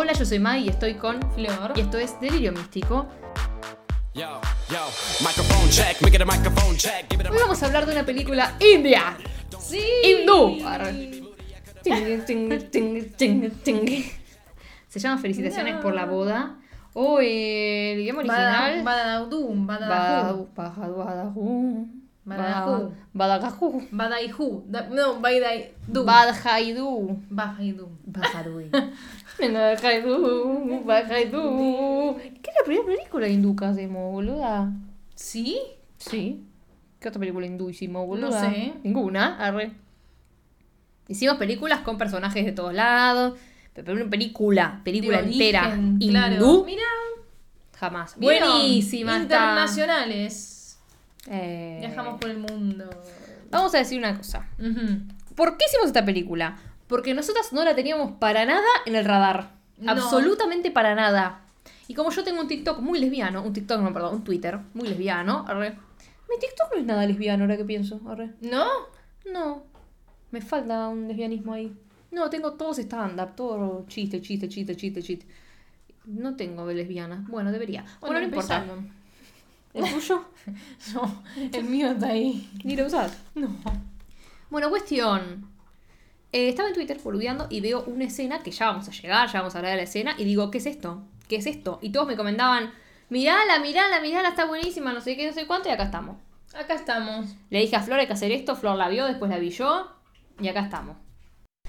Hola, yo soy Mai y estoy con Flor. Y esto es Delirio Místico. Hoy vamos a hablar de una película india. Sí. Hindú. Se llama Felicitaciones No. por la boda. O el idioma original. Badadum, Badadahu. Badaju. Badaju. Badagajú. Badaihu. Da- No, Badaidu. Bajaidu. ¿Qué es la primera película hindú que hacemos, boluda? ¿Sí? Sí. ¿Qué otra película hindú hicimos, boluda? No sé. Ninguna, arre. Hicimos películas con personajes de todos lados. Pero una película, película De entera origen, hindú, Claro. Mira. jamás. Buenísima. Internacionales. Eh, Viajamos por el mundo. Vamos a decir una cosa. ¿Por qué hicimos esta película? Porque nosotras no la teníamos para nada en el radar. No. Absolutamente para nada. Y como yo tengo un TikTok muy lesbiano, un TikTok, no, perdón, un Twitter muy lesbiano, arre. Mi TikTok no es nada lesbiano ahora que pienso, arre. ¿No? No, me falta un lesbianismo ahí. No, tengo todos stand-up, todo chiste, chiste, chiste, chiste, chiste. No tengo lesbiana. Bueno, debería. Bueno, no importa. ¿El tuyo? No, el mío está ahí. Ni lo usás. No. Bueno, cuestión. Eh, estaba en Twitter boludeando y veo una escena que ya vamos a llegar, ya vamos a hablar de la escena, y digo, ¿qué es esto? ¿Qué es esto? Y todos me comentaban, mirala, mirala, mirala, está buenísima, no sé qué, no sé cuánto, y acá estamos. Acá estamos. Le dije a Flor hay que hacer esto, Flor la vio, después la vi yo, y acá estamos.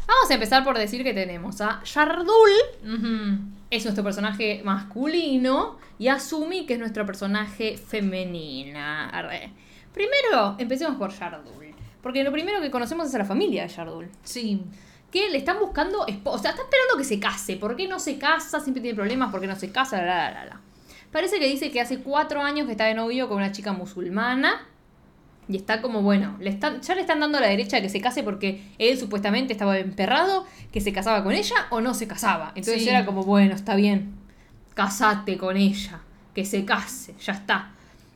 Vamos a empezar por decir que tenemos a Yardul, Ujú. es nuestro personaje masculino, y a Sumi, que es nuestro personaje femenina. Arre. Primero, empecemos por Yardul. Porque lo primero que conocemos es a la familia de Yardul. Sí. Que le están buscando esposa. O sea, está esperando que se case. ¿Por qué no se casa? Siempre tiene problemas. ¿Por qué no se casa? La, la, la, la. Parece que dice que hace cuatro años que está de novio con una chica musulmana. Y está como, bueno, le están, ya le están dando la derecha de que se case porque él supuestamente estaba emperrado, que se casaba con ella o no se casaba. Entonces Sí. era como, bueno, está bien, casate con ella, que se case, ya está.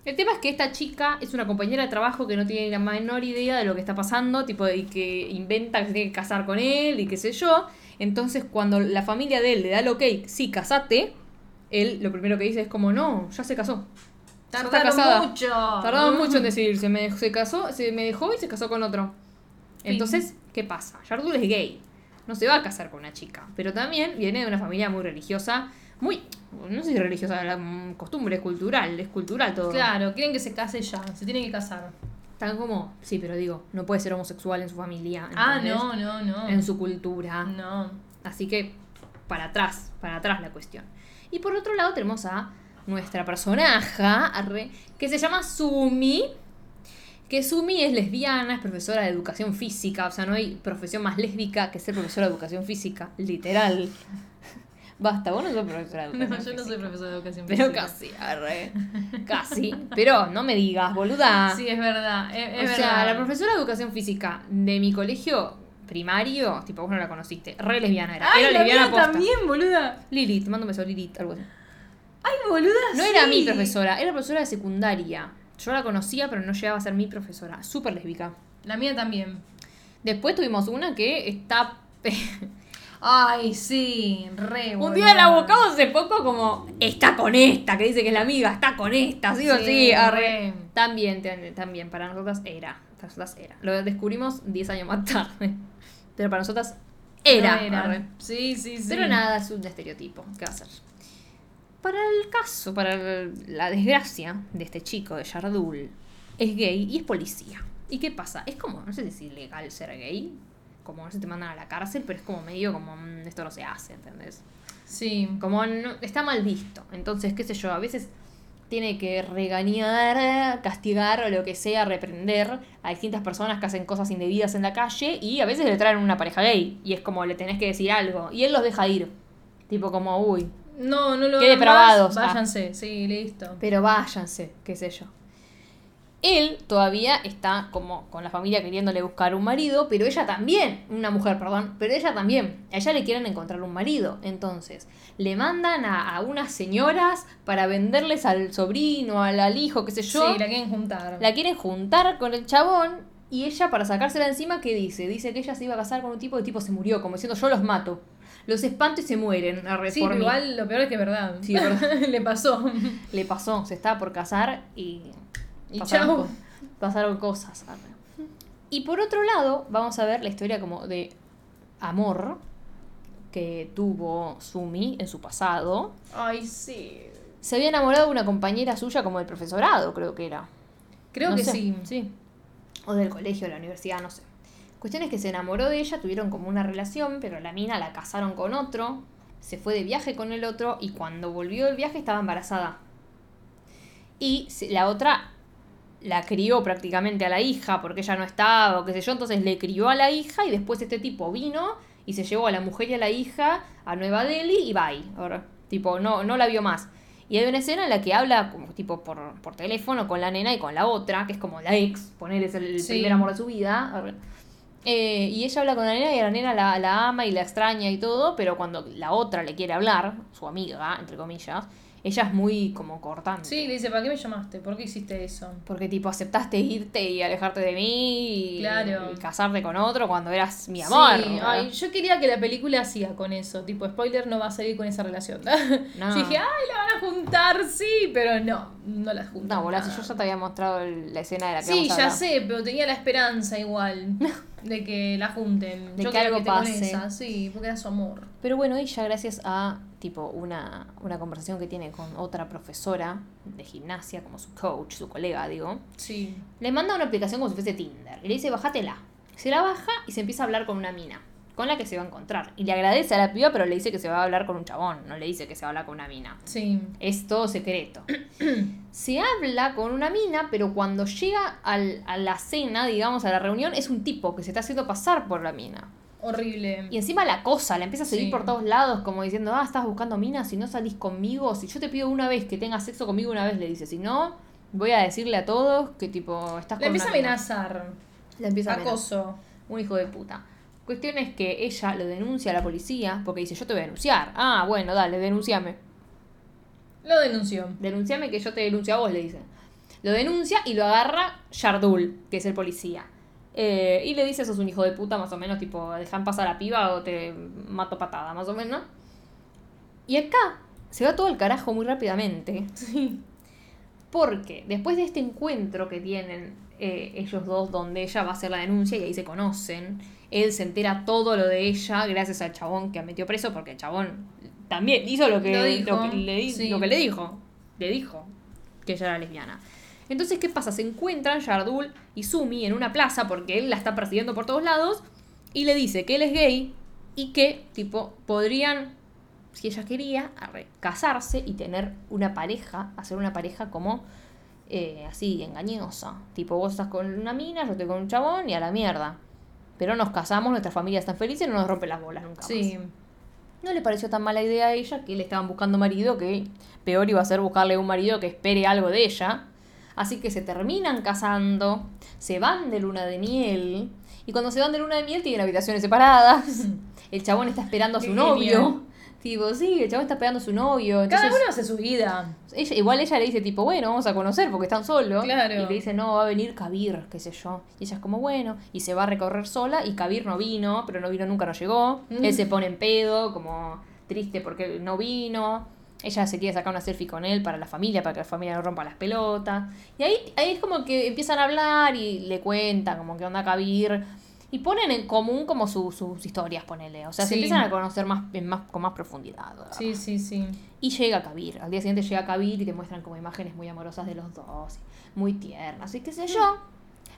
El tema es que esta chica es una compañera de trabajo que no tiene la menor idea de lo que está pasando, tipo, y que inventa que se tiene que casar con él y qué sé yo. Entonces, cuando la familia de él le da el ok, sí, casate, él lo primero que dice es como, no, ya se casó. Está Tardaron casada. mucho. Tardaron Mm. mucho en decidirse. Me, se casó, se me dejó y se casó con otro. Entonces, ¿qué pasa? Yardul es gay. No se va a casar con una chica. Pero también viene de una familia muy religiosa. Muy. No sé si religiosa, la costumbre es cultural. Es cultural todo. Claro, quieren que se case ya. Se tienen que casar. Están como. Sí, pero digo, no puede ser homosexual en su familia. Ah, no, no, no. En su cultura. No. Así que para atrás, para atrás la cuestión. Y por otro lado tenemos a nuestra personaja, arre, que se llama Sumi. Que Sumi es lesbiana, es profesora de educación física. O sea, no hay profesión más lésbica que ser profesora de educación física. Literal. Basta, vos no sos profesora de No, educación yo no soy física. profesora de educación Pero física. casi, arre. Casi. Pero no me digas, boluda. Sí, es verdad. Es, es o sea, verdad. la profesora de educación física de mi colegio primario, tipo, vos no la conociste, re lesbiana era. Ay, era la lesbiana posta. también, boluda. Lilith, te mando un beso, Lilith, algo así. Ay, boluda. No sí. era mi profesora, era profesora de secundaria. Yo la conocía, pero no llegaba a ser mi profesora. Súper lésbica. La mía también. Después tuvimos una que está. Ay, sí, re Un día la buscamos hace poco como. Está con esta, que dice que es la amiga, está con esta, sí o Sí, sí. arre. re. También, también, para nosotras era. Para nosotras era. Lo descubrimos 10 años más tarde. Pero para nosotras era. No arre. Sí, sí, sí. Pero nada, es un estereotipo. ¿Qué va a ser? Para el caso, para el- la desgracia de este chico, de Yardul, es gay y es policía. ¿Y qué pasa? Es como, no sé si es ilegal ser gay, como no se te mandan a la cárcel, pero es como medio como, mm, esto no se hace, ¿entendés? Sí. Como no- está mal visto. Entonces, qué sé yo, a veces tiene que regañar, castigar o lo que sea, reprender a distintas personas que hacen cosas indebidas en la calle y a veces le traen una pareja gay y es como le tenés que decir algo y él los deja ir. Tipo como, uy, No, no lo Qué depravados. más, Ah. Váyanse, sí, listo. pero váyanse, qué sé yo. Él todavía está como con la familia queriéndole buscar un marido, pero ella también, una mujer, perdón, pero ella también, a ella le quieren encontrar un marido. Entonces, le mandan a, a unas señoras para venderles al sobrino, al, al hijo, qué sé yo. Sí, la quieren juntar. La quieren juntar con el chabón y ella para sacársela encima, ¿qué dice? Dice que ella se iba a casar con un tipo el tipo se murió, como diciendo yo los mato. Los espanto y se mueren. arre, Sí, por mí. igual lo peor es que es verdad. Sí, verdad. Le pasó. Le pasó, se estaba por casar y. Y pasaron chau. Pasaron cosas. Y por otro lado, vamos a ver la historia como de amor que tuvo Sumi en su pasado. Ay, sí. Se había enamorado de una compañera suya como del profesorado, creo que era. Creo No que sé, sí. Sí. O del colegio, de la universidad, no sé. Cuestión es que se enamoró de ella, tuvieron como una relación, pero la mina la casaron con otro, se fue de viaje con el otro y cuando volvió del viaje estaba embarazada. Y la otra la crió prácticamente a la hija porque ella no estaba o qué sé yo, entonces le crió a la hija y después este tipo vino y se llevó a la mujer y a la hija a Nueva Delhi y bye. Ahora, tipo, no, no la vio más. Y hay una escena en la que habla como tipo por, por teléfono con la nena y con la otra, que es como la ex, poner es el, Sí. primer amor de su vida. Eh, y ella habla con la nena y la nena la, la ama y la extraña y todo, pero cuando la otra le quiere hablar, su amiga, entre comillas, ella es muy como cortante. Sí, le dice, ¿para qué me llamaste? ¿Por qué hiciste eso? Porque tipo aceptaste irte y alejarte de mí y, Claro. y casarte con otro cuando eras mi amor. Sí, yo quería que la película siga con eso. Tipo, spoiler, no va a seguir con esa relación. No. Yo dije, ay, la van a juntar, sí, pero no, no las juntan. No, boludo, si yo ya te había mostrado la escena de la que Sí, ya sé, pero tenía la esperanza igual de que la junten. De Yo que algo con pase. esa, sí, porque era su amor. Pero bueno, ella gracias a tipo una, una conversación que tiene con otra profesora de gimnasia, como su coach, su colega, digo, Sí. le manda una aplicación como si fuese Tinder. Y le dice, bájatela. Se la baja y se empieza a hablar con una mina, con la que se va a encontrar. Y le agradece a la piba, pero le dice que se va a hablar con un chabón, no le dice que se va a hablar con una mina. Sí. Es todo secreto. se habla con una mina, pero cuando llega al- a la cena, digamos, a la reunión, es un tipo que se está haciendo pasar por la mina. Horrible. Y encima la cosa, la empieza a seguir Sí. por todos lados, como diciendo, ah, estás buscando minas, si no salís conmigo, si yo te pido una vez que tengas sexo conmigo una vez, le dice, si no, voy a decirle a todos que tipo, estás La con empieza a una mina". amenazar. La empieza a amenazar. Acoso. Un hijo de puta. Cuestión es que ella lo denuncia a la policía porque dice, yo te voy a denunciar. Ah, bueno, dale, denunciame. Lo denunció. Denunciame que yo te denuncio a vos, le dice. Lo denuncia y lo agarra Yardul, que es el policía. Eh, y le dice, sos un hijo de puta, más o menos, tipo, dejan pasar a piba o te mato patada, más o menos. Y acá se va todo el carajo muy rápidamente. Sí. Porque después de este encuentro que tienen eh, ellos dos, donde ella va a hacer la denuncia y ahí se conocen, él se entera todo lo de ella gracias al chabón que metió preso, porque el chabón también hizo lo que, Lo dijo, lo que, le, di- sí. lo que le dijo. Le dijo que ella era lesbiana. Entonces, ¿qué pasa? Se encuentran Yardul y Sumi en una plaza porque él la está persiguiendo por todos lados y le dice que él es gay y que, tipo, podrían, si ella quería, casarse y tener una pareja, hacer una pareja como eh, así, engañosa. Tipo, vos estás con una mina, yo estoy con un chabón y a la mierda. Pero nos casamos, nuestras familias están felices y no nos rompen las bolas nunca más. Sí. No le pareció tan mala idea a ella que le estaban buscando marido, que peor iba a ser buscarle un marido que espere algo de ella. Así que se terminan casando, se van de luna de miel, y cuando se van de luna de miel tienen habitaciones separadas. El chabón está esperando a su novio. Tipo, sí, el chabón está esperando a su novio. Cada Entonces, uno hace su vida. ella, igual ella le dice, tipo, bueno, vamos a conocer porque están solos. Claro. Y le dice, no, va a venir Kabir, qué sé yo. Y ella es como, bueno, y se va a recorrer sola. Y Kabir no vino, pero no vino nunca, no llegó. Mm. Él se pone en pedo, como triste porque no vino. Ella se quiere sacar una selfie con él para la familia, para que la familia no rompa las pelotas. Y ahí, ahí es como que empiezan a hablar y le cuentan como que onda Kabir. Y ponen en común como su- sus historias, ponele. O sea, se Sí. empiezan a conocer más, en más con más profundidad. ¿verdad? Sí, sí, sí. Y llega Kabir. Al día siguiente llega Kabir y te muestran como imágenes muy amorosas de los dos. Muy tiernas y qué sé yo.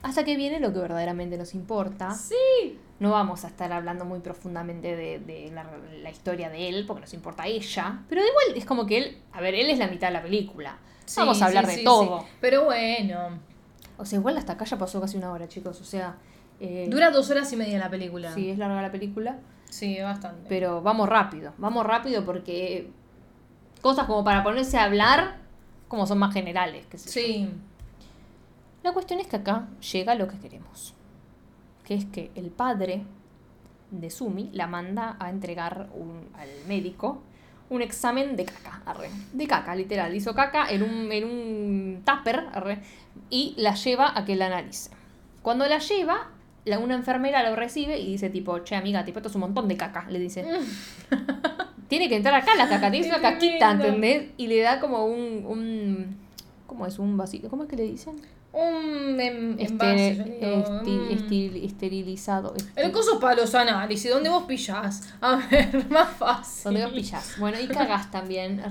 Hasta que viene lo que verdaderamente nos importa. Sí. No vamos a estar hablando muy profundamente de, de la, la historia de él, porque nos importa ella. Pero igual es como que él, a ver, él es la mitad de la película. Sí, vamos a hablar sí, de todo. sí. Pero bueno. O sea, igual hasta acá ya pasó casi una hora, chicos. O sea, eh, Dura dos horas y media la película. sí, es larga la película. Sí, bastante. Pero vamos rápido, vamos rápido porque cosas como para ponerse a hablar, como son más generales. yo. Sí. La cuestión es que acá llega lo que queremos. Que es que el padre de Sumi la manda a entregar un- al médico un examen de caca, arre. De caca, literal. Hizo caca en un, en un tupper, arre, y la lleva a que la analice. Cuando la lleva, la, una enfermera lo recibe y dice tipo, che amiga, tipo, esto es un montón de caca, le dice. tiene que entrar acá la caca, tiene una caquita. ¿entendés? Y le da como un, un ¿cómo es? Un vasito, ¿cómo es que le dicen? Un em- Este, yo digo, esti- mm. estil- esterilizado. El coso para los análisis, donde vos pillás. A ver, más fácil. Donde vos pillás. Bueno, y cagás también.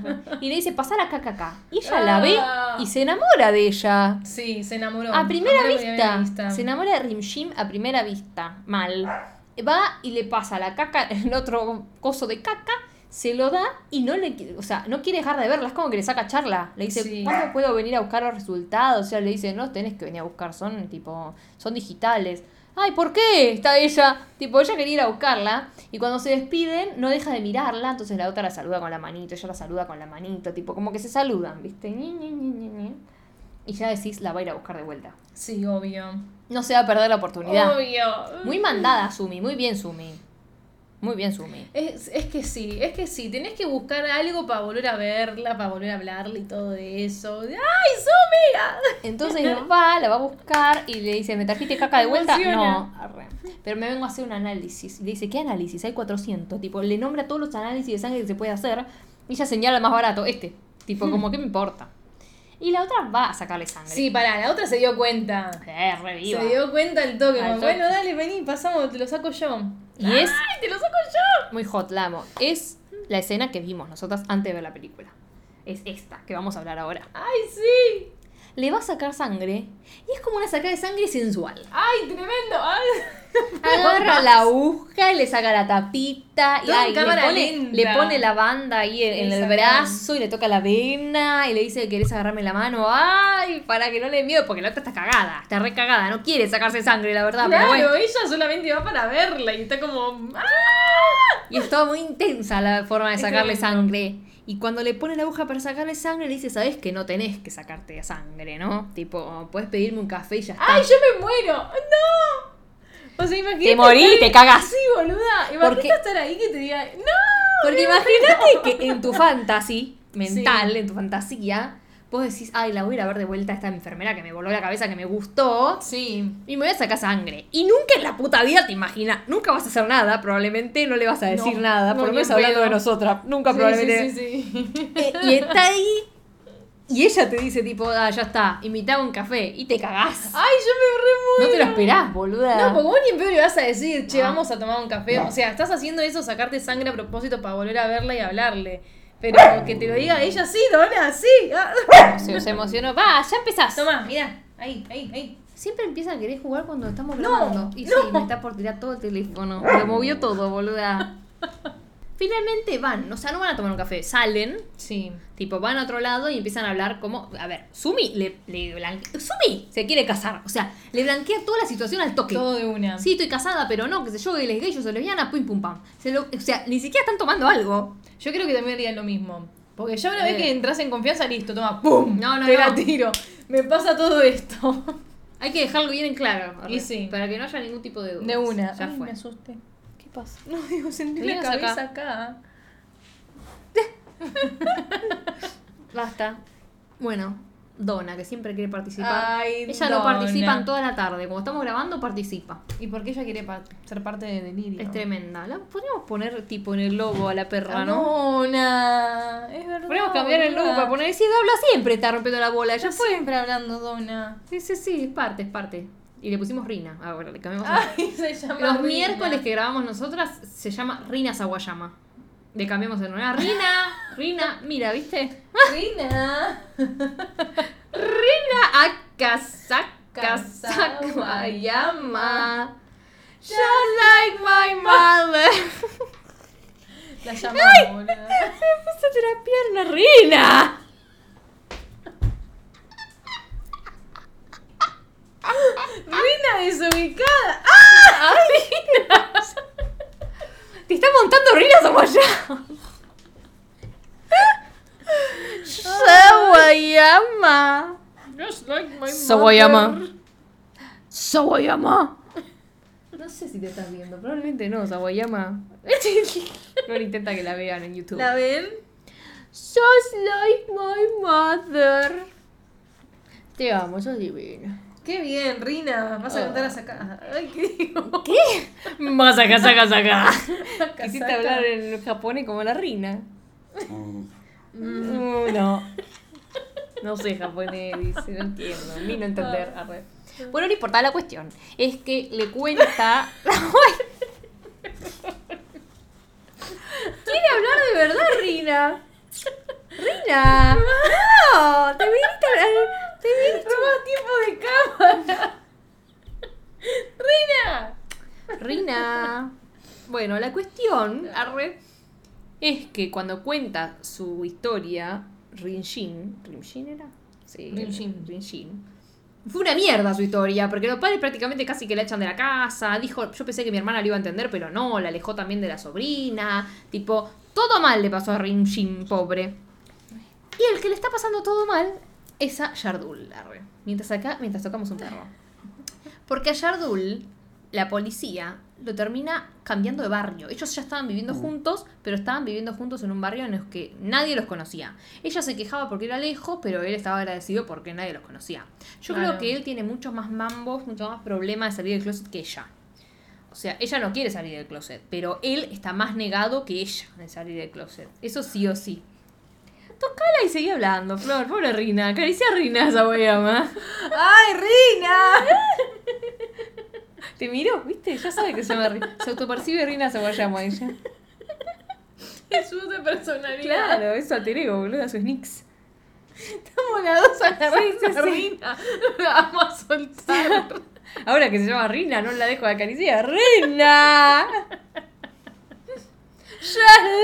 Y le dice, pasá la caca acá. Y ella la ve Ah. y se enamora de ella. Sí, se enamoró. A primera vista. Se enamora de Rimshim a primera vista. Mal. Va y le pasa la caca, el otro coso de caca, se lo da y no le o sea, no quiere dejar de verla, es como que le saca charla. Le dice, Sí. ¿cuándo puedo venir a buscar los resultados? O sea, le dice, no, tenés que venir a buscar, son tipo, son digitales. Ay, ¿por qué? Está ella. Tipo, ella quería ir a buscarla. Y cuando se despiden, no deja de mirarla. Entonces la otra la saluda con la manito. Ella la saluda con la manito. Tipo, como que se saludan, ¿viste? Ñi, Ñi, Ñi, Ñi, Ñi. Y ya decís, la va a ir a buscar de vuelta. Sí, obvio. No se va a perder la oportunidad. Obvio. Muy mandada, Sumi. Muy bien, Sumi. Muy bien, Sumi. Es, es que sí, es que sí, tenés que buscar algo para volver a verla, para volver a hablarle y todo eso. ¡Ay, Sumi! Entonces va, la va a buscar y le dice, ¿me trajiste caca de vuelta? No, arre. Pero me vengo a hacer un análisis. Y le dice, ¿qué análisis? Hay 400. Tipo, le nombra todos los análisis de sangre que se puede hacer. Y ella señala el más barato, este. Tipo, como, ¿qué me importa? Y la otra va a sacarle sangre. Sí, pará, la otra se dio cuenta. Eh, re viva. Se dio cuenta al toque. Al como, toque. Bueno, dale, vení, pasamos, te lo saco yo. Y es ¡Ay, te lo saco yo! muy hot, la amo. Es la escena que vimos nosotras antes de ver la película. Es esta, que vamos a hablar ahora. ¡Ay, sí! Le va a sacar sangre y es como una sacada de sangre sensual. ¡Ay, tremendo! ¡Ay! Agarra la aguja y le saca la tapita y ay, le, pone, le pone la banda ahí en, en el brazo y le toca la vena y le dice querés agarrarme la mano. Ay, para que no le dé miedo porque la otra está cagada, está re cagada, no quiere sacarse sangre, la verdad. Claro, Pero bueno. ella solamente va para verla y está como. ¡Ah! Y es todo muy intensa la forma de sacarle sangre. Y cuando le pone la aguja para sacarle sangre, le dice, sabes que no tenés que sacarte sangre, ¿no? Tipo, puedes pedirme un café y ya está. ¡Ay, yo me muero! ¡No! O sea, imagínate. Te morí, estar- te cagás. Sí, boluda. Imagínate Porque- estar ahí que te diga. ¡No! Porque imagínate que en tu fantasy mental, Sí. en tu fantasía, vos decís, ay, la voy a ir a ver de vuelta a esta enfermera que me voló la cabeza, que me gustó. Sí. Y me voy a sacar sangre. Y nunca en la puta vida te imaginas, nunca vas a hacer nada, probablemente no le vas a decir No, nada, no, por lo menos en hablando de nosotras. Nunca Sí, probablemente. Sí, sí, sí. Eh, y está ahí. Y ella te dice, tipo, ah, ya está, invitame un café. Y te cagás. ¡Ay, yo me re No te lo esperás, boluda. No, porque vos ni en pedo le vas a decir, che, No. vamos a tomar un café. O sea, estás haciendo eso, sacarte sangre a propósito para volver a verla y hablarle. Pero que te lo diga ella, sí, Dona, sí. Ah. Se, se emocionó. Va, ya empezás. Toma, mira, ahí, ahí, ahí. Siempre empieza a querer jugar cuando estamos No, grabando. Y sí, no. me está por tirar todo el teléfono. Lo movió todo, boluda. Finalmente van, o sea, no van a tomar un café, salen, Sí. tipo, van a otro lado y empiezan a hablar como. A ver, Sumi le, le blanquea. Sumi se quiere casar, o sea, le blanquea toda la situación al toque. Todo de una. Sí, estoy casada, pero no, que sé yo, él es gay, yo soy lesbiana, pum pum pam. Se lo- o sea, ni siquiera están tomando algo. Yo creo que también haría lo mismo. Porque ya una vez Eh. que entras en confianza, listo, toma, ¡pum! No, no, Te no. la tiro. Me pasa todo esto. Hay que dejarlo bien en claro. Y sí. Para que no haya ningún tipo de duda. De una. Ya Ay, fue. me asusté. ¿Qué pasa? No, digo, sentí la acá. cabeza acá. Basta. Bueno, Donna, que siempre quiere participar. Ay, ella no Donna. participa en toda la tarde. Cuando estamos grabando, participa. ¿Y por qué ella quiere pa- ser parte de Delirio? Es tremenda. La podríamos poner tipo en el logo a la perra, ¿no? Dona. Es verdad. Podríamos cambiar el logo para poner. Sí, habla siempre, está rompiendo la bola. Ya Está fue. siempre hablando Dona. Sí, sí, sí, es parte, es parte. Y le pusimos Rina. Ahora le cambiamos. a- Ay, se llama Los Rina. miércoles que grabamos nosotras se llama Rina Sawayama. Le cambiamos el nombre. Ah, Rina, Rina, mira, ¿viste? Rina. Rina Akasaka Sawayama. Sawayama. Just like my mother. La llamamos, boluda. Pásate la pierna. Rina desubicada. ¡Ah, Rina! Te está montando Rina Sawayama. Sawayama. Just like my Sawayama. Sawayama. No sé si te estás viendo, probablemente no, Sawayama. No intenta que la vean en YouTube. ¿La ven? Just like my mother. Te amo, sos divina. Qué bien, Rina. Vas a cantar a sacar. Ay, ¿qué digo? Más acá, saca, saca. Saca, Quisiste hablar en japonés como la reina. Mm. Uh, no. No sé japonés, dice, no entiendo. A mí no entender. arre. Bueno, no importa, la cuestión es que le cuenta. ¿Quiere hablar de verdad, Rina? Rina. No, te viniste a hablar- Te viniste. Toma tiempo de cámara. Rina. Rina. Bueno, la cuestión arre, es que cuando cuenta su historia, Rinshin. ¿Rinshin era? Sí. Rinshin. Rinshin. Fue una mierda su historia, porque los padres prácticamente casi que la echan de la casa. Dijo, yo pensé que mi hermana lo iba a entender, pero no, la alejó también de la sobrina. Tipo, todo mal le pasó a Rinshin, pobre. Y el que le está pasando todo mal es a Yardul. Mientras acá, mientras tocamos un perro. Porque a Yardul, la policía, lo termina cambiando de barrio. Ellos ya estaban viviendo juntos, pero estaban viviendo juntos en un barrio en el que nadie los conocía. Ella se quejaba porque era lejos, pero él estaba agradecido porque nadie los conocía. Yo Claro. creo que él tiene muchos más mambos, muchos más problemas de salir del closet que ella. O sea, ella no quiere salir del closet, pero él está más negado que ella de salir del closet. Eso sí o sí. Tocala y seguí hablando, Flor. Pobre Rina. Acaricia a Rina esa weama. ¡Ay, Rina! Te miró, ¿viste? Ya sabe que se llama Rina. Se autopercibe Rina Sawayama ella. Es su de personalidad. Claro, es alter ego, boludo, su sneaks. Estamos las dos agarrando Sí, sí, a sí. Rina. La vamos a soltar. Ahora que se llama Rina, no la dejo de acariciar. ¡Rina! Just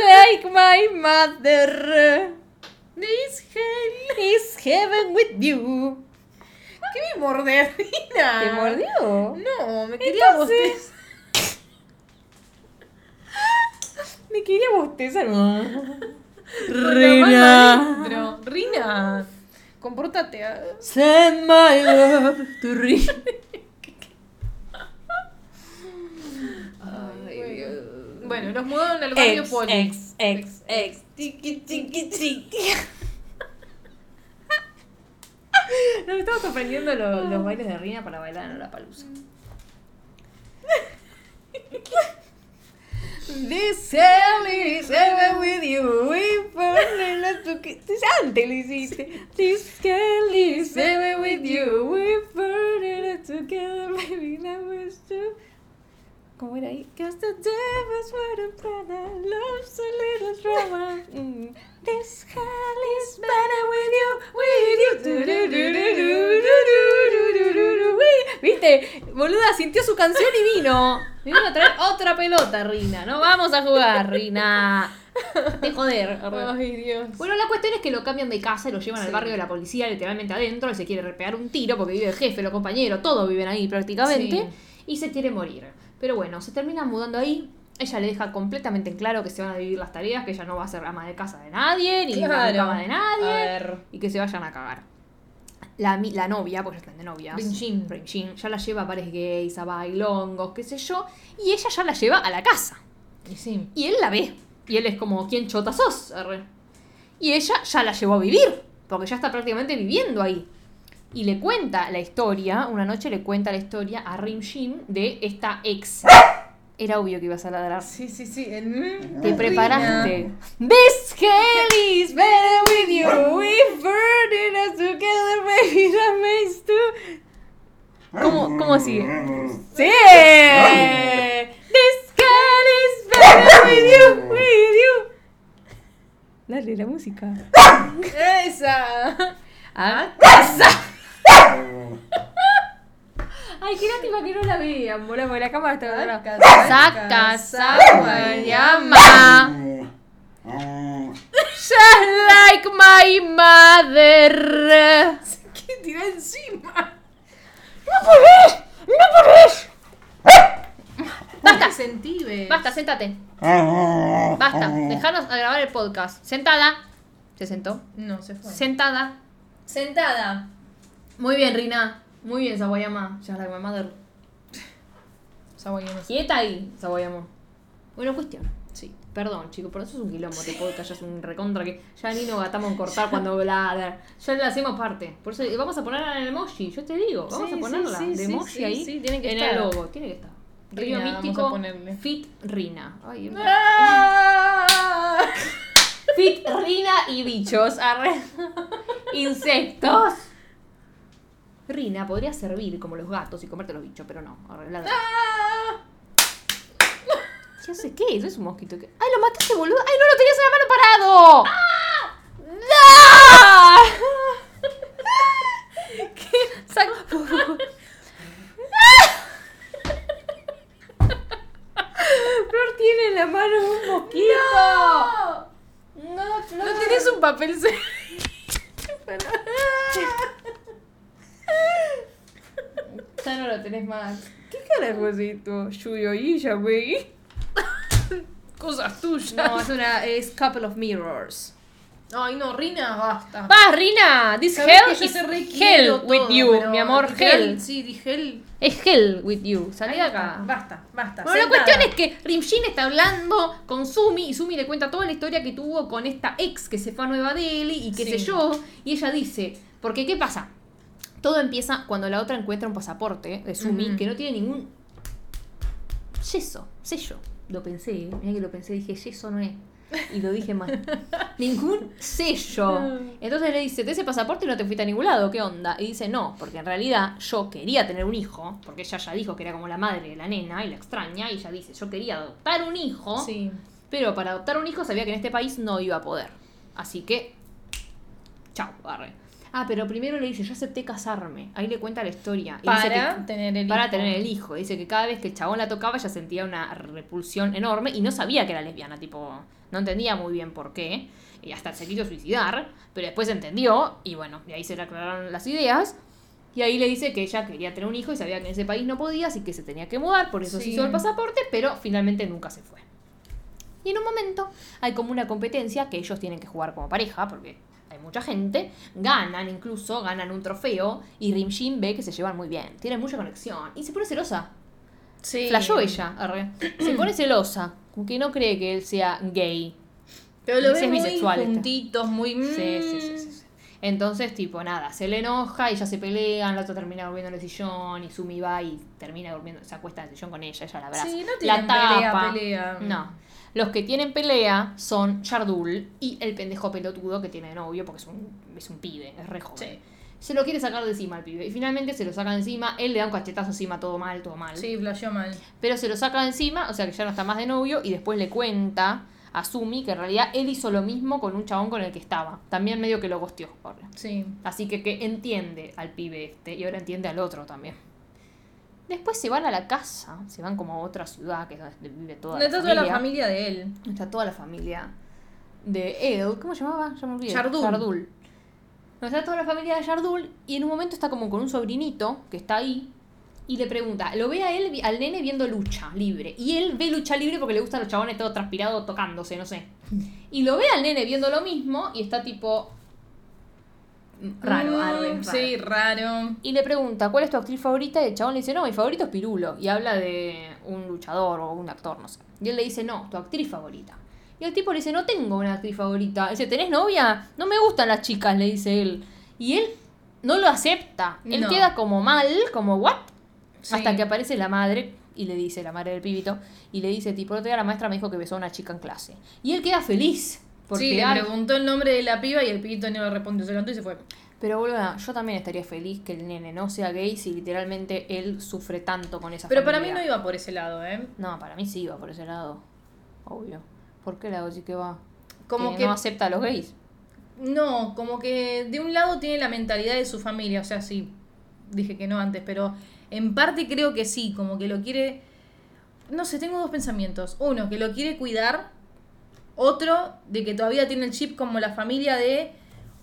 like my mother This hell. is heaven with you. ¿Qué me mordé, Rina? ¿Te mordió? No, me quería Entonces- bostezar. Me quería bostezar. Rina. Rina, compórtate. ah. Send my love to Rina. Bueno, nos mudaron al barrio Ex, Poli. ex, ex, ex. Tiki, tiki, tiki. Nos estamos aprendiendo los, los bailes de Rina para bailar en la palusa. This hell is ever with you. We burn in a to Antes lo hiciste. This hell is ever with you. We burn it together, baby. That was true. ¿Cómo era ahí? Cause the devil's waiting for the love's a little drama. Mm. ¿Viste? Boluda sintió su canción y vino. Me vino a traer otra pelota, Rina. No vamos a jugar, Rina. De joder. Bueno, la cuestión es que lo cambian de casa y lo llevan al barrio de la policía, literalmente adentro. y se quiere repear un tiro porque vive el jefe, los compañeros, todos viven ahí prácticamente. Y se quiere morir. Pero bueno, se termina mudando ahí ella le deja completamente en claro que se van a dividir las tareas, que ella no va a ser ama de casa de nadie, ni Claro. cama de nadie. Y que se vayan a cagar. La, la novia, porque ya están de novias. Rinjin. Rinjin, ya la lleva a bares gays, a bailongos, qué sé yo. Y ella ya la lleva a la casa. Y sí. Y él la ve. Y él es como, ¿quién chota sos? Arre. Y ella ya la llevó a vivir, porque ya está prácticamente viviendo ahí. Y le cuenta la historia, una noche le cuenta la historia a Rim de esta ex. Era obvio que ibas a ladrar. Sí, sí, sí. Te preparaste. This hell is better with you. We burn us together, baby, that makes two. ¿Cómo, cómo sigue? ¡Sí! This hell is better with you, with you. Dale, la música. Esa. ¡A casa! Ay, qué lástima que no la vean, boludo, porque la cámara está agarrada. Saca, Saca, saca, llama. Just like my mother. ¿Qué tiró encima? ¡No podés! ¡No podés! Basta, basta, sentate. Basta, dejanos a grabar el podcast. Sentada. Se sentó. No, se fue. Sentada. Sentada. Muy bien, Rina. Muy bien, Sawayama. Just like my mother. Saboyama. Quieta ahí, Sawayama. Bueno, cuestión. Sí. Perdón, chicos, pero eso es un quilombo de podcast, ya es un recontra que ya ni nos gatamos en cortar cuando bla, Ya le hacemos parte. Por eso vamos a ponerla en el emoji, yo te digo, vamos Sí, a ponerla sí, de sí, emoji sí, ahí tiene que en estar. el logo, tiene que estar. Río Rina, místico. Fit Rina. Ay, ¡Ah! Fit Rina y bichos. arre. Insectos. Rina podría servir como los gatos y comerte los bichos, pero no. arre, ladra. ¡Ah! Ya sé qué, eso es un mosquito. ¡Ay, lo mataste, boludo! ¡Ay, no, lo tenías en la mano parado! ¡No! ¿Qué? Saca- Flor tiene en la mano un mosquito. No, Flor. ¿No tienes un papel Ya no lo tenés más. ¿Qué carajo es esto? Yuyo y ya, güey. Cosas tuyas. No, es una. Es Couple of Mirrors. Ay, no, Rina, basta. ¡Va, Rina! This Sabés hell que yo is te re hell with todo, you, pero mi amor. literal, Hell. Sí, dije hell. Es hell with you. Salí de acá. Basta, basta. Bueno, la sentada. cuestión es que Rimshin está hablando con Sumi y Sumi le cuenta toda la historia que tuvo con esta ex que se fue a Nueva Delhi y qué Sí. sé yo. Y ella dice, porque ¿qué pasa? Todo empieza cuando la otra encuentra un pasaporte de Sumi que no tiene ningún yeso, sello. Lo pensé, ¿eh? mira que lo pensé, dije, yeso no es. Y lo dije mal. ningún sello. Entonces le dice, de ese pasaporte no te fuiste a ningún lado, ¿qué onda? Y dice, no, porque en realidad yo quería tener un hijo, porque ella ya dijo que era como la madre de la nena y la extraña, y ella dice, yo quería adoptar un hijo, Sí. pero para adoptar un hijo sabía que en este país no iba a poder. Así que, chau, arre. Ah, pero primero le dice, yo acepté casarme. Ahí le cuenta la historia. Y Para que- tener el para hijo. tener el hijo. Dice que cada vez que el chabón la tocaba ella sentía una repulsión enorme y no sabía que era lesbiana, tipo, no entendía muy bien por qué. Y hasta se quiso suicidar, pero después entendió y bueno, de ahí se le aclararon las ideas. Y ahí le dice que ella quería tener un hijo y sabía que en ese país no podía, así que se tenía que mudar, por eso se hizo el pasaporte, pero finalmente nunca se fue. Y en un momento hay como una competencia que ellos tienen que jugar como pareja, porque mucha gente, ganan incluso, ganan un trofeo, y Rimshin ve que se llevan muy bien, tienen mucha conexión, y se pone celosa. Sí. Flashó ella, arre. se pone celosa, como que no cree que él sea gay. Pero lo es muy este. juntitos, muy... Sí, sí, sí, mm. sí, sí. Entonces, tipo, nada, se le enoja, ella se pelean, la otra termina durmiendo en el sillón, y Sumi va y termina durmiendo, se acuesta en el sillón con ella, ella la abraza. Sí, no la pelea, tapa. pelea. No. Los que tienen pelea son Shardul y el pendejo pelotudo que tiene de novio, porque es un, es un pibe, es re joven. Sí. Se lo quiere sacar de encima al pibe. Y finalmente se lo saca de encima, él le da un cachetazo encima, todo mal, todo mal. Sí, flasheó mal. Pero se lo saca de encima, o sea que ya no está más de novio, y después le cuenta a Sumi que en realidad él hizo lo mismo con un chabón con el que estaba. También medio que lo gosteó. Sí. Así que, que entiende al pibe este y ahora entiende al otro también. Después se van a la casa, se van como a otra ciudad que es donde vive toda ¿Dónde la está toda familia. la familia de él? Está toda la familia de él. ¿Cómo se llamaba? Ya me olvidé. Yardul. Yardul. Donde está toda la familia de Yardul y en un momento está como con un sobrinito que está ahí y le pregunta, lo ve a él, al nene viendo lucha libre. Y él ve lucha libre porque le gustan los chabones todo transpirado tocándose, no sé. Y lo ve al nene viendo lo mismo y está tipo... Raro, Mm. Sí, raro. Y le pregunta, ¿cuál es tu actriz favorita? Y el chabón le dice, no, mi favorito es Pirulo. Y habla de un luchador o un actor, no sé. Y él le dice, no, tu actriz favorita. Y el tipo le dice, no tengo una actriz favorita. Dice, ¿tenés novia? No me gustan las chicas, le dice él. Y él no lo acepta. Él No. queda como mal, como, ¿what? Sí. Hasta que aparece la madre y le dice, la madre del pibito, y le dice, tipo, el otro día la maestra me dijo que besó a una chica en clase. Y él queda feliz. Sí, le preguntó el nombre de la piba y el pibito no le respondió, se levantó y se fue. Pero boluda, yo también estaría feliz que el nene no sea gay si literalmente él sufre tanto con esa Pero para mí no iba por ese lado, ¿eh? No, para mí sí iba por ese lado. Obvio. ¿Por qué lado sí que va? Como que, que no acepta a los gays. No, como que de un lado tiene la mentalidad de su familia, o sea, sí, dije que no antes, pero en parte creo que sí, como que lo quiere... No sé, tengo dos pensamientos. Uno, que lo quiere cuidar. Otro, de que todavía tiene el chip como la familia de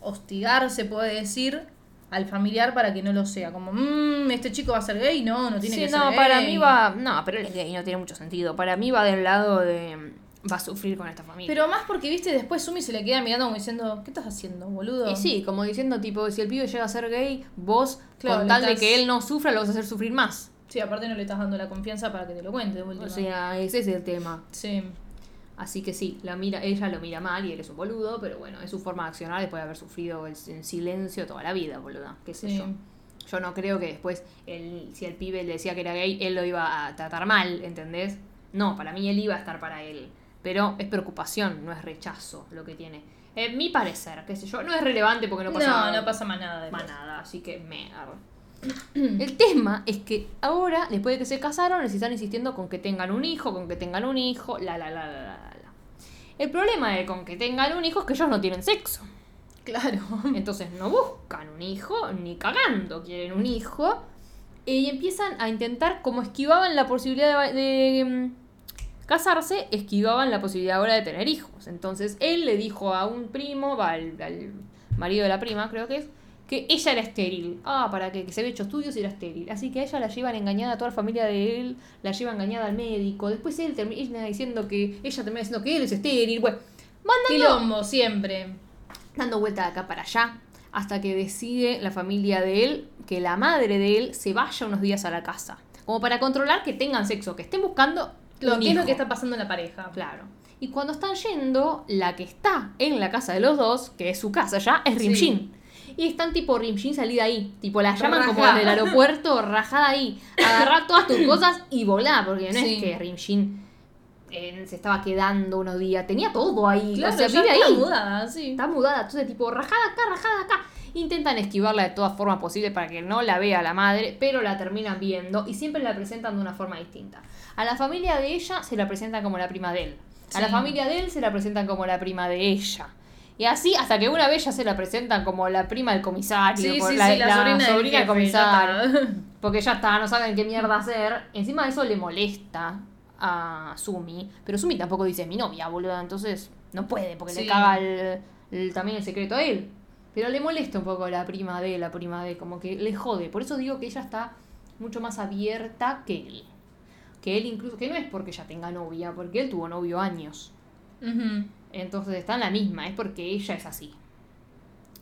hostigar, se puede decir, al familiar para que no lo sea. Como, mmm, este chico va a ser gay, no, no tiene Sí, que ser no, gay. para mí va. No, pero él es gay, no tiene mucho sentido. Para mí va del lado de. Va a sufrir con esta familia. Pero más porque, viste, después Sumi se le queda mirando como diciendo, ¿qué estás haciendo, boludo? Y sí, como diciendo, tipo, si el pibe llega a ser gay, vos, Claro, con tal de que él no sufra, lo vas a hacer sufrir más. Sí, aparte no le estás dando la confianza para que te lo cuente, de. O sea, ese es el tema. Sí. Así que sí, la mira, ella lo mira mal y él es un boludo, pero bueno, es su forma de accionar después de haber sufrido el- en silencio toda la vida, boluda. ¿Qué sé Sí. yo? Yo no creo que después, él, si el pibe le decía que era gay, él lo iba a tratar mal, ¿entendés? No, para mí él iba a estar para él. Pero es preocupación, no es rechazo lo que tiene. En mi parecer, qué sé yo, no es relevante porque no No, pasa no, pasa más nada. más nada, así que me. El tema es que ahora, después de que se casaron, les están insistiendo con que tengan un hijo, con que tengan un hijo, la la la la la la. la. El problema de con que tengan un hijo es que ellos no tienen sexo. Claro. Entonces no buscan un hijo, ni cagando quieren un hijo. Y empiezan a intentar, como esquivaban la posibilidad de, de, mm, casarse, esquivaban la posibilidad ahora de tener hijos. Entonces él le dijo a un primo, va, al, al marido de la prima, creo que es, que ella era estéril. Ah, para que, que se había hecho estudios y era estéril. Así que a ella la llevan engañada a toda la familia de él, la lleva engañada al médico. Después él termina diciendo que ella termina diciendo que él es estéril. Bueno, mandando Quilombo, siempre. dando vuelta de acá para allá, hasta que decide la familia de él que la madre de él se vaya unos días a la casa. Como para controlar que tengan sexo, que estén buscando Lo un que es lo que está pasando en la pareja. Claro. Y cuando están yendo, la que está en la casa de los dos, que es su casa ya, es Sí. Y están tipo Rimshin salida ahí. Tipo, la llaman como Rajada. en el aeropuerto, rajada ahí. Agarrar todas tus cosas y volar. Porque no Sí. es que Rimshin eh, se estaba quedando unos días. Tenía todo ahí. Claro, o sea, vive está ahí. mudada, sí. Está mudada, entonces tipo, rajada acá, rajada acá. Intentan esquivarla de todas formas posibles para que no la vea la madre, pero la terminan viendo y siempre la presentan de una forma distinta. A la familia de ella se la presentan como la prima de él. A la familia de él se la presentan como la prima de ella. Y así hasta que una vez ya se la presentan como la prima del comisario. Sí, por sí, la, sí, la, la sobrina, del sobrina del jefe, comisario. ya. Porque ya está, no saben qué mierda hacer. Encima de eso le molesta a Sumi. Pero Sumi tampoco dice mi novia, boluda. Entonces no puede, porque le caga el, el- también el secreto a él. Pero le molesta un poco la prima de, la prima de, como que le jode. Por eso digo que ella está mucho más abierta que él. Que él incluso, que no es porque ella tenga novia, porque él tuvo novio años. Ujú. Entonces está en la misma, es porque ella es así.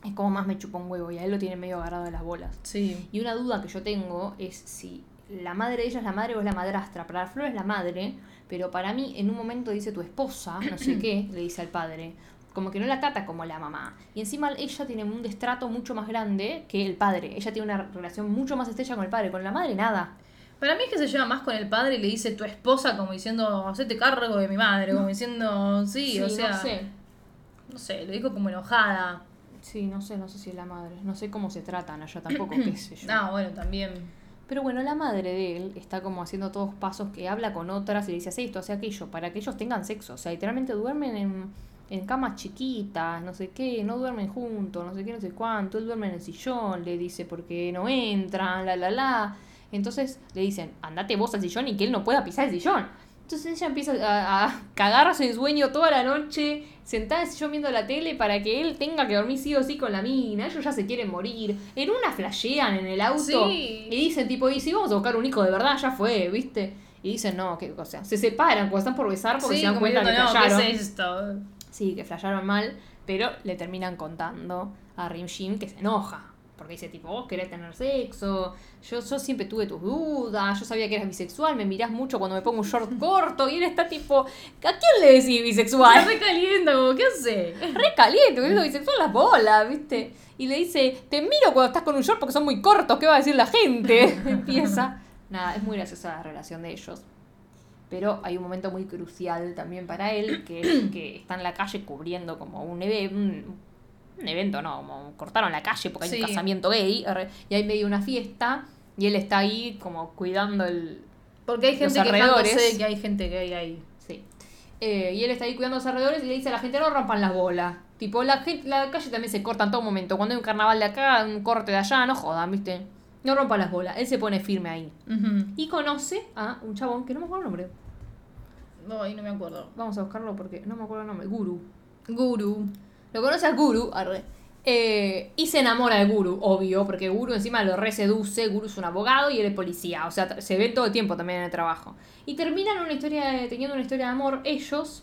Es como más me chupa un huevo y a él lo tiene medio agarrado de las bolas. Sí. Y una duda que yo tengo es si la madre de ella es la madre o es la madrastra. Para la Flor es la madre, pero para mí en un momento dice tu esposa, no sé qué, le dice al padre. Como que no la trata como la mamá. Y encima ella tiene un destrato mucho más grande que el padre. Ella tiene una relación mucho más estrecha con el padre. Con la madre nada. Para mí es que se lleva más con el padre y le dice tu esposa como diciendo, hacete cargo de mi madre, como diciendo, sí, o sea, no sé. no sé, lo dijo como enojada. Sí, no sé, no sé si es la madre. No sé cómo se tratan allá tampoco, qué sé yo. Ah, bueno, también. Pero bueno, la madre de él está como haciendo todos pasos que habla con otras y le dice, hace esto, hace aquello, para que ellos tengan sexo. O sea, literalmente duermen en, en camas chiquitas, no sé qué, no duermen juntos, no sé qué, no sé cuánto. Él duerme en el sillón, le dice, porque no entran, la, la, la. Entonces le dicen, andate vos al sillón y que él no pueda pisar el sillón. Entonces ella empieza a, a cagarse de sueño toda la noche, sentada en el sillón viendo la tele para que él tenga que dormir sí o sí con la mina. Ellos ya se quieren morir. En una flashean en el auto Sí. y dicen tipo, y si vamos a buscar un hijo de verdad, ya fue, ¿viste? Y dicen, no, que, o sea, se separan cuando están por besar porque Sí, se dan cuenta que no, flasharon. ¿qué es esto? Sí, que flasharon mal, pero le terminan contando a Rim Jim que se enoja. Porque dice, tipo, vos querés tener sexo, yo, yo siempre tuve tus dudas, yo sabía que eras bisexual, me mirás mucho cuando me pongo un short corto, y él está tipo, ¿a quién le decís bisexual? re caliente, como, ¿qué hace? Re caliente, porque bisexual las bolas, ¿viste? Y le dice, te miro cuando estás con un short porque son muy cortos, ¿qué va a decir la gente? Empieza. Nada, es muy graciosa la relación de ellos. Pero hay un momento muy crucial también para él, que es que está en la calle cubriendo como un, un, un evento, no, como cortaron la calle porque hay un casamiento gay, y hay medio una fiesta, y él está ahí como cuidando el... Porque hay gente quejándose de que hay gente gay ahí. Sí. Eh, y él está ahí cuidando los alrededores y le dice a la gente, no rompan las bolas. Tipo, la, gente, la calle también se corta en todo momento. Cuando hay un carnaval de acá, un corte de allá, no jodan, ¿viste? No rompan las bolas. Él se pone firme ahí. Y conoce a un chabón que no me acuerdo el nombre. No, ahí no me acuerdo. Vamos a buscarlo porque no me acuerdo el nombre. Guru. Guru. Lo conoce al Guru, arre. Eh, y se enamora de Guru, obvio, porque Guru encima lo reseduce. Guru es un abogado y él es policía. O sea, se ven todo el tiempo también en el trabajo. Y terminan una historia teniendo una historia de amor ellos.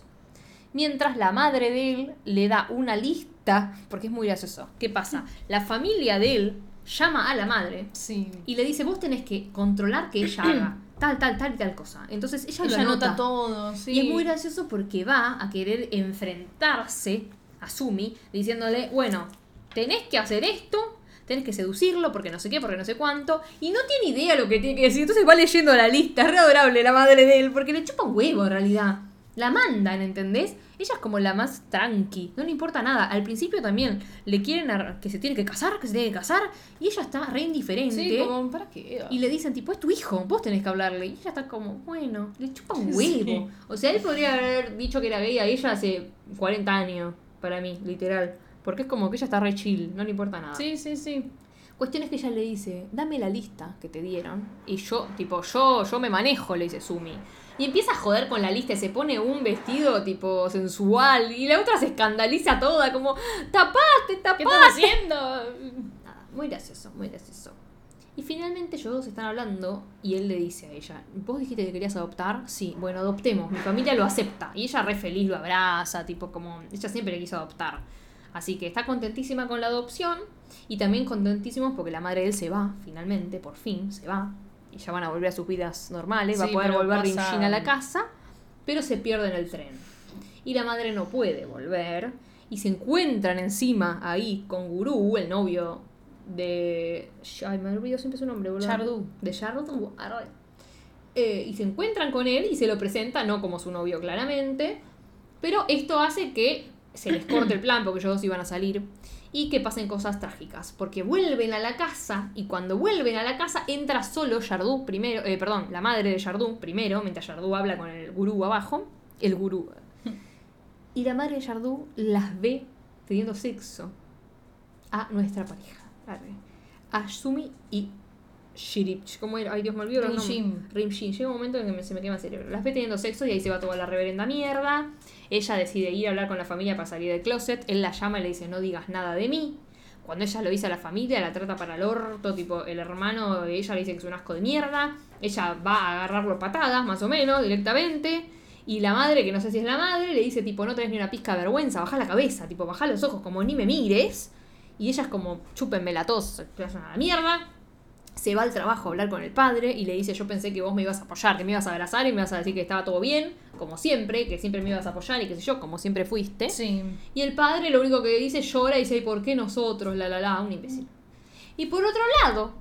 Mientras la madre de él le da una lista, porque es muy gracioso. ¿Qué pasa? La familia de él llama a la madre Sí. y le dice, vos tenés que controlar que ella haga. tal, tal, tal y tal cosa. Entonces ella, Ella lo anota. anota todo, sí. Y es muy gracioso porque va a querer enfrentarse a Sumi diciéndole, bueno, tenés que hacer esto, tenés que seducirlo porque no sé qué, porque no sé cuánto, y no tiene idea lo que tiene que decir. Entonces va leyendo la lista, es re adorable la madre de él, porque le chupa un huevo en realidad. La mandan, ¿entendés? Ella es como la más tranqui, no le importa nada. Al principio también le quieren que se tiene que casar, que se tiene que casar, y ella está re indiferente. Sí, como, ¿para qué? Y le dicen, tipo, es tu hijo, vos tenés que hablarle. Y ella está como, bueno, le chupa un Sí. huevo. O sea, él podría haber dicho que era gay a ella hace 40 años, para mí, literal. Porque es como que ella está re chill, no le importa nada. Sí, sí, sí. Cuestión es que ella le dice, dame la lista que te dieron. Y yo, tipo, yo, yo me manejo, le dice Sumi. Y empieza a joder con la lista y se pone un vestido tipo sensual. Y la otra se escandaliza toda, como, tapaste, tapaste. ¿Qué estás haciendo? Nada, muy gracioso, muy gracioso. Y finalmente ellos dos están hablando y él le dice a ella, ¿vos dijiste que querías adoptar? Sí, bueno, adoptemos, mi familia lo acepta. Y ella re feliz lo abraza, tipo como, ella siempre le quiso adoptar. Así que está contentísima con la adopción y también contentísimos porque la madre de él se va, finalmente, por fin, se va. Y ya van a volver a sus vidas normales, va a poder volver pasa- a la casa, pero se pierde en el tren. Y la madre no puede volver. Y se encuentran encima ahí con Gurú, el novio de. Ay, me olvido siempre su nombre, boludo. Yardu. De Yardu. arre. Eh, y se encuentran con él y se lo presenta, no como su novio claramente. Pero esto hace que se les corte el plan porque ellos dos iban a salir. Y que pasen cosas trágicas. Porque vuelven a la casa. Y cuando vuelven a la casa entra solo Yardu primero. eh, perdón, la madre de Yardu primero. Mientras Yardu habla con el gurú abajo. El gurú. Y la madre de Yardu las ve teniendo sexo a nuestra pareja. Arre, A Sumi y Shirich. ¿Cómo era? Ay, Dios me olvidó los nombres. Rimshin. Llega un momento en que me- se me quema el cerebro. Las ve teniendo sexo y ahí se va toda la reverenda mierda. Ella decide ir a hablar con la familia para salir del closet. Él la llama y le dice, no digas nada de mí. Cuando ella lo dice a la familia, la trata para el orto, tipo, el hermano de ella le dice que es un asco de mierda. Ella va a agarrarlo patadas, más o menos, directamente. Y la madre, que no sé si es la madre, le dice, tipo, no tenés ni una pizca de vergüenza, baja la cabeza, tipo, baja los ojos, como ni me mires. Y ella es como, chúpenmela todos, se vayan a la mierda. Se va al trabajo a hablar con el padre y le dice, yo pensé que vos me ibas a apoyar, que me ibas a abrazar y me ibas a decir que estaba todo bien, como siempre, que siempre me ibas a apoyar y qué sé yo, como siempre fuiste. Sí. Y el padre lo único que dice llora y dice, ¿y por qué nosotros? La, la, la, un imbécil. Y por otro lado,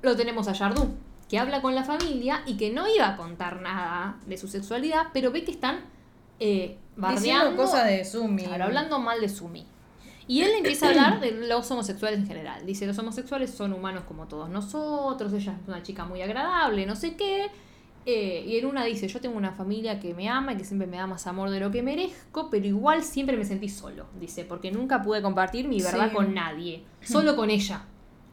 lo tenemos a Yardu, que habla con la familia y que no iba a contar nada de su sexualidad, pero ve que están eh, bardeando. Diciendo cosas de Sumi. Claro, hablando mal de Sumi. Y él empieza a hablar de los homosexuales en general. Dice, los homosexuales son humanos como todos nosotros, ella es una chica muy agradable, no sé qué. Eh, y en una dice, yo tengo una familia que me ama y que siempre me da más amor de lo que merezco, pero igual siempre me sentí solo, dice, porque nunca pude compartir mi verdad Sí. con nadie, solo con ella.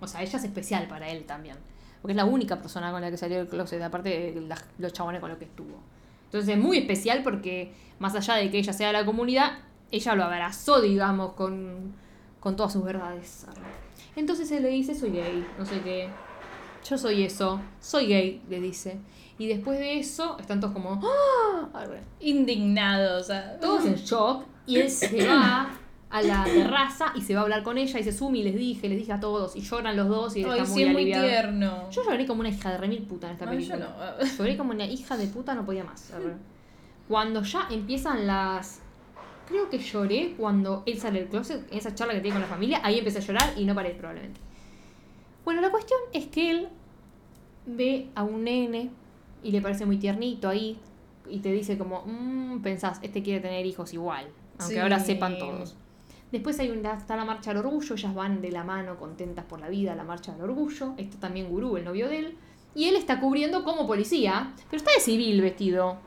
O sea, ella es especial para él también, porque es la única persona con la que salió del closet, aparte de los chabones con los que estuvo. Entonces es muy especial porque más allá de que ella sea de la comunidad, ella lo abrazó, digamos, con, con todas sus verdades. Entonces él le dice, soy gay, no sé qué. Yo soy eso, soy gay, le dice. Y después de eso, están todos como, ¡Ah! Arre. Indignado, o sea. todos en shock. Y él se va a la terraza y se va a hablar con ella. Y dice, Sumi, les dije, les dije a todos. Y lloran los dos y él Ay, está muy muy tierno. Yo lloré como una hija de remil puta en esta yo película. no. Lloré como una hija de puta, no podía más. Cuando ya empiezan las. Creo que lloré cuando él sale del closet, en esa charla que tiene con la familia. Ahí empecé a llorar y no paré, probablemente. Bueno, la cuestión es que él ve a un nene y le parece muy tiernito ahí. Y te dice como, mmm, pensás, este quiere tener hijos igual. Aunque Sí. ahora sepan todos. Después hay una, está la marcha del orgullo, ellas van de la mano contentas por la vida la marcha del orgullo. Está también Gurú, el novio de él. Y él está cubriendo como policía, pero está de civil vestido.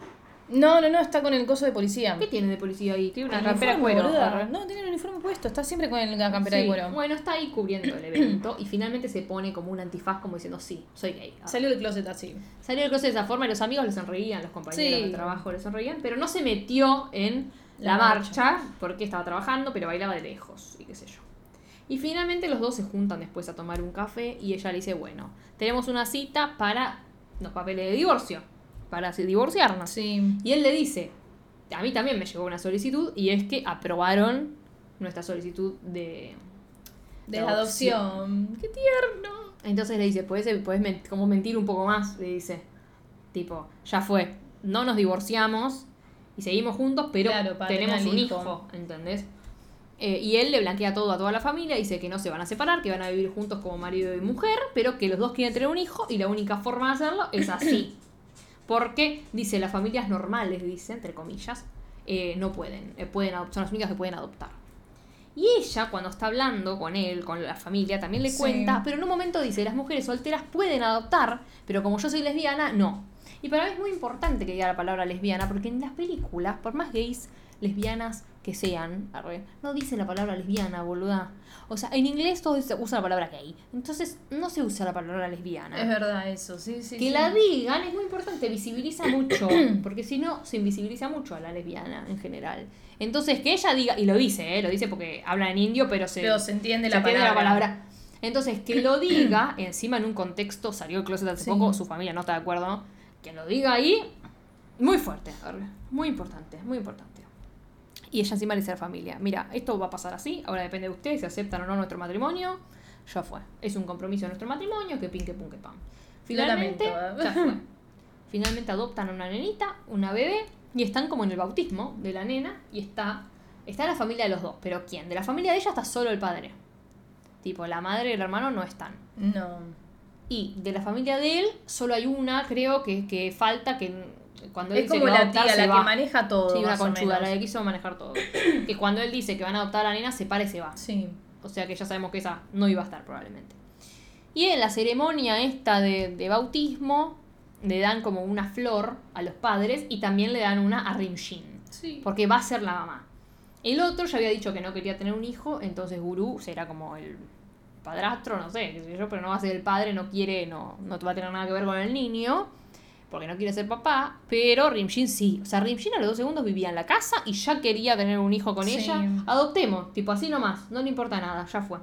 No, no, no, está con el coso de policía. ¿Qué tiene de policía ahí? Tiene una El campera uniforme, cuero. boluda. No, tiene el uniforme puesto, está siempre con la campera de Sí, cuero. Bueno, está ahí cubriendo el evento y finalmente se pone como un antifaz como diciendo, sí, soy gay. Arre. Salió del closet así. Salió del closet de esa forma y los amigos le sonreían, los compañeros Sí. de trabajo le sonreían, pero no se metió en la, La marcha. porque estaba trabajando, pero bailaba de lejos y qué sé yo. Y finalmente los dos se juntan después a tomar un café y ella le dice, bueno, tenemos una cita para los papeles de divorcio, para divorciarnos. Sí. Y él le dice, a mí también me llegó una solicitud y es que aprobaron nuestra solicitud de... De la adopción. Qué tierno. Entonces le dice, ¿puedes, puedes men- como mentir un poco más? Le dice. Tipo, ya fue. No nos divorciamos y seguimos juntos, pero Claro, tenemos un hijo, hijo. ¿entendés? Eh, y él le blanquea todo a toda la familia, dice que no se van a separar, que van a vivir juntos como marido y mujer, pero que los dos quieren tener un hijo y la única forma de hacerlo es así. Porque, dice, las familias normales, dice, entre comillas, eh, no pueden, eh, pueden adop- son las únicas que pueden adoptar. Y ella, cuando está hablando con él, con la familia, también le Sí. cuenta, pero en un momento dice, las mujeres solteras pueden adoptar, pero como yo soy lesbiana, no. Y para mí es muy importante que diga la palabra lesbiana, porque en las películas, por más gays, lesbianas que sean, arre, no dicen la palabra lesbiana, boluda. O sea, en inglés todo se usa la palabra gay. Entonces, no se usa la palabra lesbiana. Es verdad eso, sí, sí. Que sí. la digan es muy importante, visibiliza mucho, porque si no, se invisibiliza mucho a la lesbiana en general. Entonces, que ella diga, y lo dice, ¿eh? lo dice porque habla en indio, pero se, Pero se entiende se la entiende palabra. Entonces, que lo diga, encima en un contexto, salió el closet hace Sí. poco, su familia no está de acuerdo, que lo diga ahí, muy fuerte, arre, muy importante, muy importante. Y ella encima le dice a la familia, mira, esto va a pasar así, ahora depende de ustedes si aceptan o no nuestro matrimonio, ya fue. Es un compromiso de nuestro matrimonio, que pin, que pum, que pam. Finalmente, ya fue. Finalmente adoptan a una nenita, una bebé, y están como en el bautismo de la nena, y está, está la familia de los dos. Pero ¿quién? De la familia de ella está solo el padre. Tipo, la madre y el hermano no están. No. Y de la familia de él, solo hay una, creo, que, que falta, que cuando él Es dice como que va a la adoptar, tía, se la que maneja todo. Sí, una más o conchuda, la que quiso manejar todo. que cuando él dice que van a adoptar a la nena, se para y se va. Sí. O sea que ya sabemos que esa no iba a estar probablemente. Y en la ceremonia esta de, de bautismo, le dan como una flor a los padres y también le dan una a Rimshin. Sí. Porque va a ser la mamá. El otro ya había dicho que no quería tener un hijo, entonces Gurú será como el padrastro, no sé, qué sé yo, pero no va a ser el padre, no quiere, no, no va a tener nada que ver con el niño, porque no quiere ser papá, pero Rimshin sí. O sea, Rimshin a los dos segundos vivía en la casa y ya quería tener un hijo con Sí. ella. Adoptemos, tipo así nomás, no le importa nada, ya fue.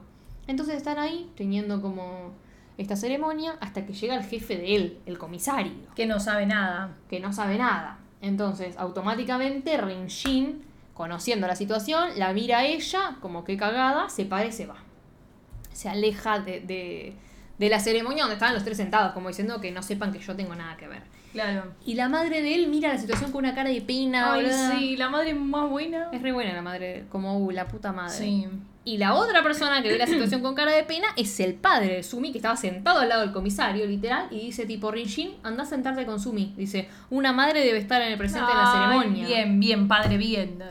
Entonces están ahí teniendo como esta ceremonia hasta que llega el jefe de él, el comisario Que no sabe nada. que no sabe nada. Entonces, automáticamente Rin-Shin, conociendo la situación, la mira a ella, como que cagada, se para y se va. Se aleja de, de, de la ceremonia donde estaban los tres sentados, como diciendo que no sepan que yo tengo nada que ver. Claro. Y la madre de él mira la situación con una cara de pena. Ay, sí, la madre más buena. Es re buena la madre, como uh, la puta madre. Sí. Y la otra persona que ve la situación con cara de pena es el padre de Sumi, que estaba sentado al lado del comisario, literal, y dice tipo, Rinshin, anda a sentarte con Sumi. Dice, una madre debe estar en el presente de la ceremonia. Bien, bien, padre, bien.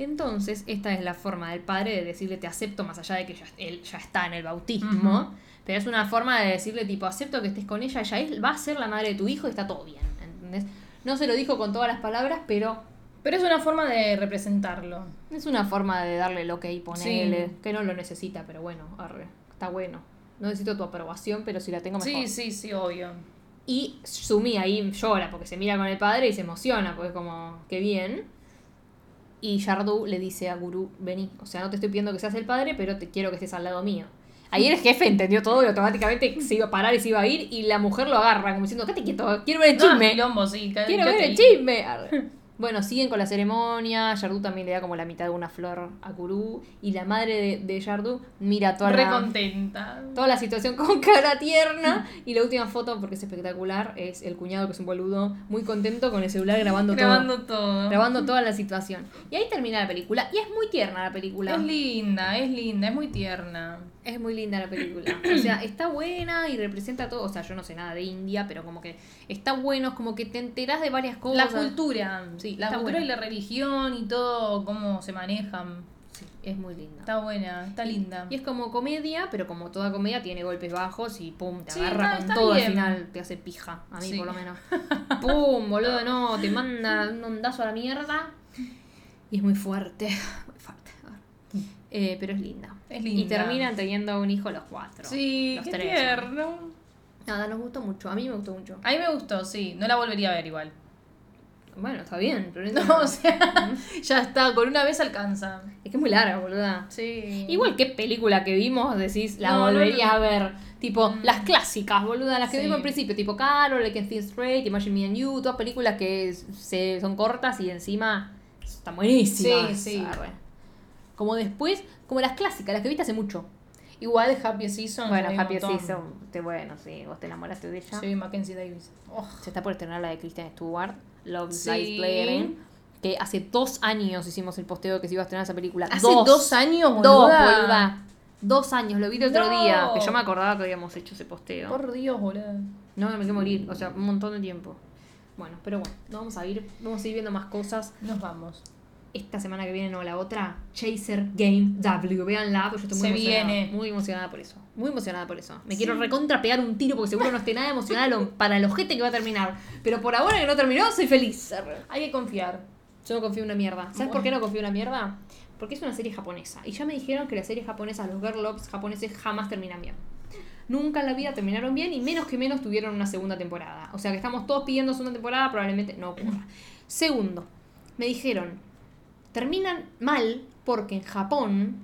Entonces, esta es la forma del padre de decirle te acepto, más allá de que ya, él ya está en el bautismo. Pero es una forma de decirle tipo, acepto que estés con ella, ella es, va a ser la madre de tu hijo y está todo bien. ¿Entendés? No se lo dijo con todas las palabras, pero Pero es una forma de representarlo. Es una forma de darle lo que y ponerle, Sí. que no lo necesita, pero bueno, arre, está bueno. No necesito tu aprobación, pero si la tengo mejor. Sí, sí, sí, obvio. Y Sumi ahí llora porque se mira con el padre y se emociona, porque es como, qué bien. Y Yardu le dice a Guru, vení, o sea, no te estoy pidiendo que seas el padre, pero te quiero que estés al lado mío. Ahí el jefe entendió todo y automáticamente se iba a parar y se iba a ir y la mujer lo agarra como diciendo, quédate quieto, quiero ver el chisme. quilombo, sí. ca- Quiero ver el chisme. Bueno, siguen con la ceremonia. Yardu también le da como la mitad de una flor a Gurú. Y la madre de, de Yardu mira toda Re la, contenta. toda la situación con cara tierna. Y la última foto, porque es espectacular, es el cuñado que es un boludo, muy contento con el celular grabando, Grabando todo. todo. Grabando toda la situación. Y ahí termina la película. Y es muy tierna la película. Es linda, es linda, es muy tierna. Es muy linda la película. O sea, está buena y representa todo. O sea, yo no sé nada de India, pero como que está bueno, es como que te enterás de varias La cosas. cultura, Sí, la cultura buena. y la religión y todo, cómo se manejan. Sí, es muy linda. Está buena, está linda. Y es como comedia, pero como toda comedia tiene golpes bajos y pum, te Sí, agarra con todo bien. al final, te hace pija, a mí Sí. por lo menos. Pum, boludo, no, te manda un ondazo a la mierda. Y es muy fuerte, muy fuerte. Eh, pero es linda. Es Y linda. terminan teniendo un hijo los cuatro. Sí, los qué tres. tierno. Nada, nos gustó mucho, a mí me gustó mucho. A mí me gustó, sí. No la volvería a ver igual. Bueno, está bien, pero No, o sea, ya está, con una vez alcanza. es que es muy larga, boluda. Sí. Igual qué película que vimos, decís, la No, volvería no. a ver. Tipo, Mm. las clásicas, boluda, las que Sí. vimos al principio, tipo Carol, Like Thin Straight, Imagine Me and You, todas películas que se, son cortas y encima están buenísimas. Sí, sí. Arre. Como después, como las clásicas, las que viste hace mucho. Igual Happy Season. Bueno, Happy. Season, te, bueno, sí, vos te enamoraste de ella. Sí, Mackenzie Davis. Oh, Se está por estrenar la de Kristen Stewart, Love Sí. Lies Playing, que hace dos años hicimos el posteo que se iba a estrenar esa película. ¿Hace dos años, Dos, boluda? boluda. Dos años, lo vi el otro No. día, que yo me acordaba que habíamos hecho ese posteo. Por Dios, boludo. No, me quiero morir, o sea, un montón de tiempo. Bueno, pero bueno, no vamos a ir, vamos a ir viendo más cosas. Nos vamos. Esta semana que viene, no la otra, Chaser Game W. Véanla, porque yo estoy muy Se emocionada. viene. Muy emocionada por eso. Muy emocionada por eso. Me quiero recontra pegar un tiro porque seguro no esté nada emocionada lo- para el ojete que va a terminar. Pero por ahora que no terminó, soy feliz. Hay que confiar. Yo no confío en una mierda. ¿Sabes por qué no confío en una mierda? Porque es una serie japonesa. Y ya me dijeron que las series japonesas, los girl loves japoneses jamás terminan bien. Nunca en la vida terminaron bien y menos que menos tuvieron una segunda temporada. O sea que estamos todos pidiendo segunda temporada, probablemente no ocurra. Segundo, me dijeron, terminan mal porque en Japón,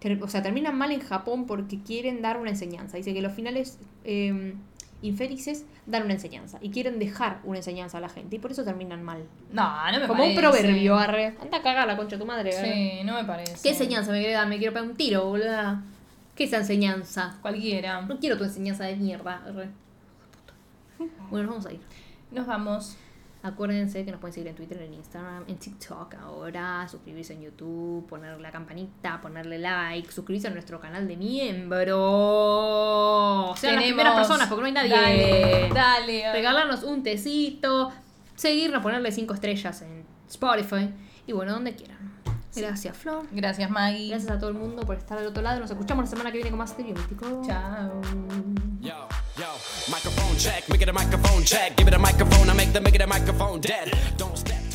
ter- o sea, terminan mal en Japón porque quieren dar una enseñanza. Dice que los finales eh, infelices dan una enseñanza y quieren dejar una enseñanza a la gente y por eso terminan mal. No, no me Como un parece. proverbio, arre. Anda a cagar la concha de tu madre. Sí, no me parece. ¿Qué enseñanza me quiere dar? Me quiero pegar un tiro, boluda. ¿Qué es esa enseñanza? Cualquiera. No quiero tu enseñanza de mierda, arre. Bueno, nos vamos a ir. Nos vamos. Acuérdense que nos pueden seguir en Twitter, en Instagram, en TikTok ahora, suscribirse en YouTube, ponerle la campanita, ponerle like, suscribirse a nuestro canal de miembro. Sean las primeras personas, porque no hay nadie. Dale, dale. regalarnos un tecito, seguirnos, ponerle cinco estrellas en Spotify y bueno, donde quieran. Gracias, Flor. Gracias, Maggie. Gracias a todo el mundo por estar al otro lado. Nos escuchamos la semana que viene con más Stereo Místico. Chao. Check, make it a microphone check. Give it a microphone, I make the make it a microphone dead. Don't step.